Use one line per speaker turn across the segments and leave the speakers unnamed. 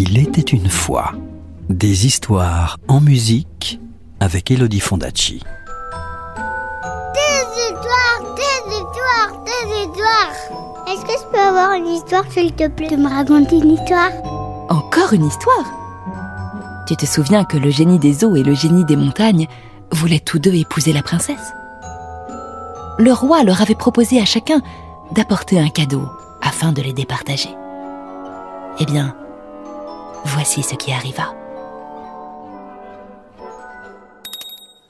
Il était une fois des histoires en musique avec Elodie Fondacci.
Des histoires, des histoires, des histoires. Est-ce que je peux avoir une histoire, s'il te plaît, de me raconter une histoire?
Encore une histoire? Tu te souviens que le génie des eaux et le génie des montagnes voulaient tous deux épouser la princesse? Le roi leur avait proposé à chacun d'apporter un cadeau afin de les départager. Eh bien, voici ce qui arriva.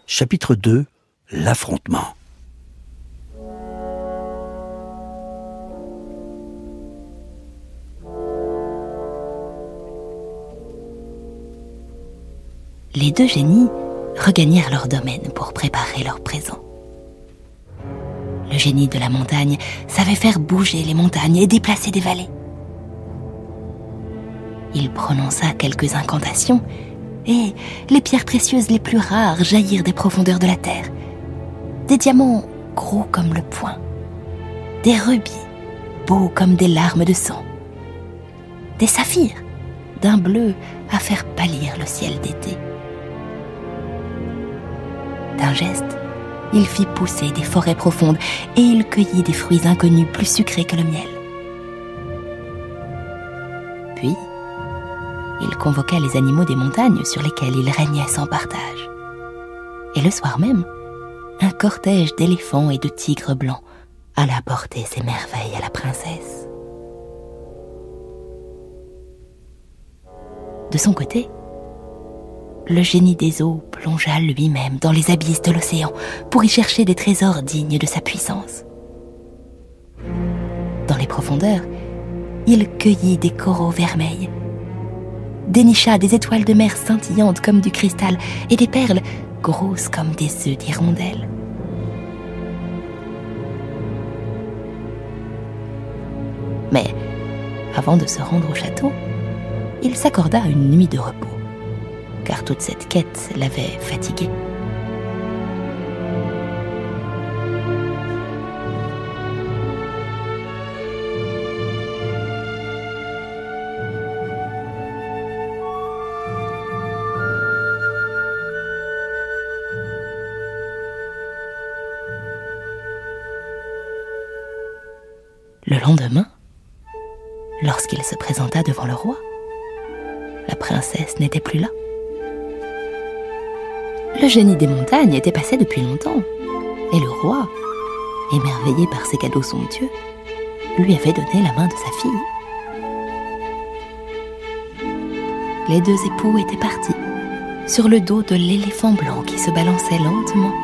Chapitre 2 L'affrontement.
Les deux génies regagnèrent leur domaine pour préparer leur présent. Le génie de la montagne savait faire bouger les montagnes et déplacer des vallées. Il prononça quelques incantations et les pierres précieuses les plus rares jaillirent des profondeurs de la terre. Des diamants gros comme le poing, des rubis beaux comme des larmes de sang, des saphirs d'un bleu à faire pâlir le ciel d'été. D'un geste, il fit pousser des forêts profondes et il cueillit des fruits inconnus plus sucrés que le miel. Puis, il convoqua les animaux des montagnes sur lesquels il régnait sans partage. Et le soir même, un cortège d'éléphants et de tigres blancs alla porter ses merveilles à la princesse. De son côté, le génie des eaux plongea lui-même dans les abysses de l'océan pour y chercher des trésors dignes de sa puissance. Dans les profondeurs, il cueillit des coraux vermeils, dénicha des étoiles de mer scintillantes comme du cristal et des perles grosses comme des œufs d'hirondelle. Mais avant de se rendre au château, il s'accorda une nuit de repos car toute cette quête l'avait fatigué. Le lendemain, lorsqu'il se présenta devant le roi, la princesse n'était plus là. Le génie des montagnes était passé depuis longtemps, et le roi, émerveillé par ses cadeaux somptueux, lui avait donné la main de sa fille. Les deux époux étaient partis, sur le dos de l'éléphant blanc qui se balançait lentement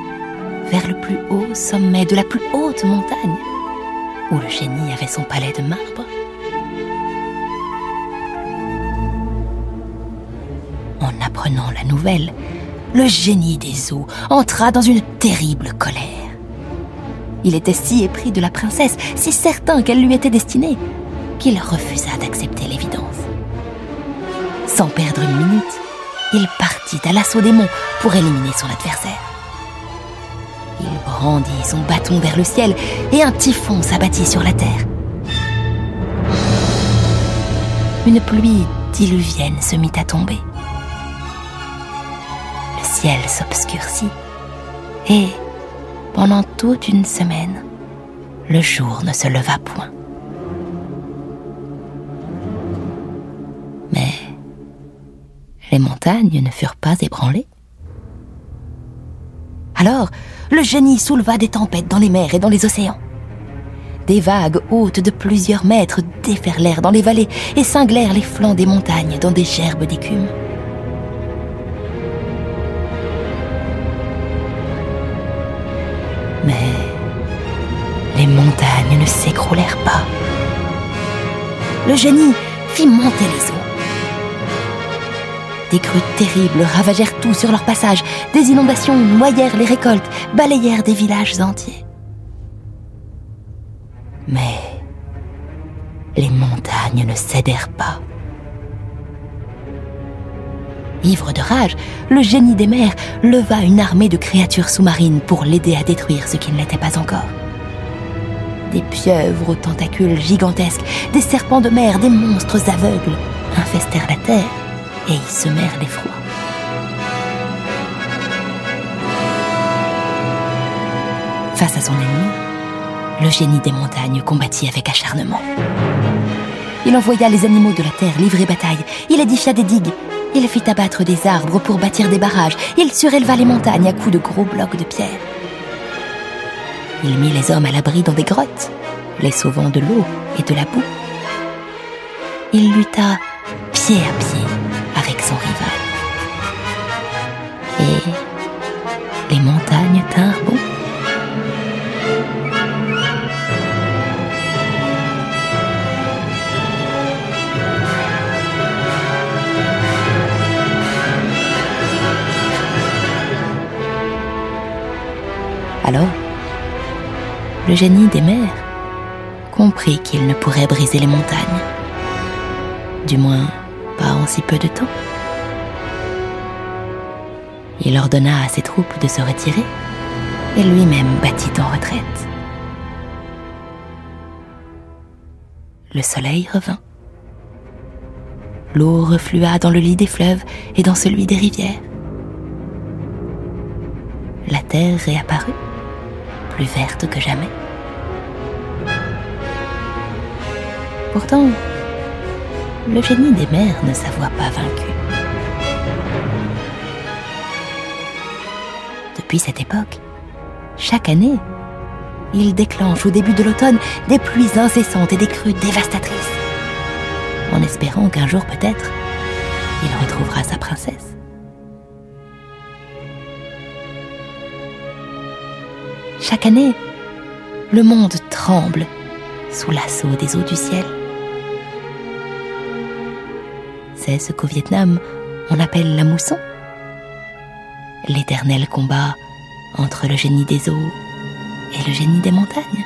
vers le plus haut sommet de la plus haute montagne, où le génie avait son palais de marbre. En apprenant la nouvelle, le génie des eaux entra dans une terrible colère. Il était si épris de la princesse, si certain qu'elle lui était destinée, qu'il refusa d'accepter l'évidence. Sans perdre une minute, il partit à l'assaut des monts pour éliminer son adversaire. Il brandit son bâton vers le ciel et un typhon s'abattit sur la terre. Une pluie diluvienne se mit à tomber ciel s'obscurcit et, pendant toute une semaine, le jour ne se leva point. Mais les montagnes ne furent pas ébranlées. Alors, le génie souleva des tempêtes dans les mers et dans les océans. Des vagues hautes de plusieurs mètres déferlèrent dans les vallées et cinglèrent les flancs des montagnes dans des gerbes d'écume. Mais les montagnes ne s'écroulèrent pas. Le génie fit monter les eaux. Des crues terribles ravagèrent tout sur leur passage. Des inondations noyèrent les récoltes, balayèrent des villages entiers. Mais les montagnes ne cédèrent pas. Ivre de rage, le génie des mers leva une armée de créatures sous-marines pour l'aider à détruire ce qui ne l'était pas encore. Des pieuvres aux tentacules gigantesques, des serpents de mer, des monstres aveugles, infestèrent la terre et y semèrent l'effroi. Face à son ennemi, le génie des montagnes combattit avec acharnement. Il envoya les animaux de la terre livrer bataille, il édifia des digues, il fit abattre des arbres pour bâtir des barrages, il suréleva les montagnes à coups de gros blocs de pierre. Il mit les hommes à l'abri dans des grottes, les sauvant de l'eau et de la boue. Il lutta pied à pied son rival. Et les montagnes tinrent bon. Alors, le génie des mers comprit qu'il ne pourrait briser les montagnes. Du moins, pas en si peu de temps. Il ordonna à ses troupes de se retirer et lui-même battit en retraite. Le soleil revint. L'eau reflua dans le lit des fleuves et dans celui des rivières. La terre réapparut, plus verte que jamais. Pourtant, le génie des mers ne s'avoua pas vaincu. Depuis cette époque, chaque année, il déclenche au début de l'automne des pluies incessantes et des crues dévastatrices, en espérant qu'un jour peut-être, il retrouvera sa princesse. Chaque année, le monde tremble sous l'assaut des eaux du ciel. C'est ce qu'au Vietnam on appelle la mousson. L'éternel combat entre le génie des eaux et le génie des montagnes.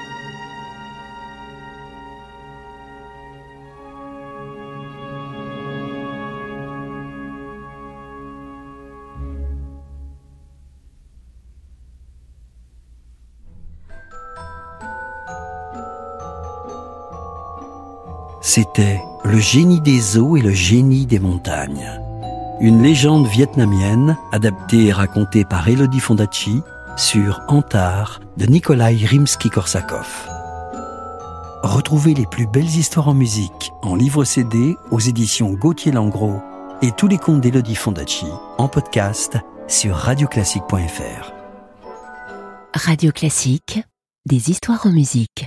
C'était Le génie des eaux et le génie des montagnes. Une légende vietnamienne adaptée et racontée par Elodie Fondacci sur Antar de Nikolai Rimsky-Korsakov. Retrouvez les plus belles histoires en musique en livre CD aux éditions Gauthier Langros et tous les contes d'Elodie Fondacci en podcast sur radioclassique.fr.
Radio Classique, des histoires en musique.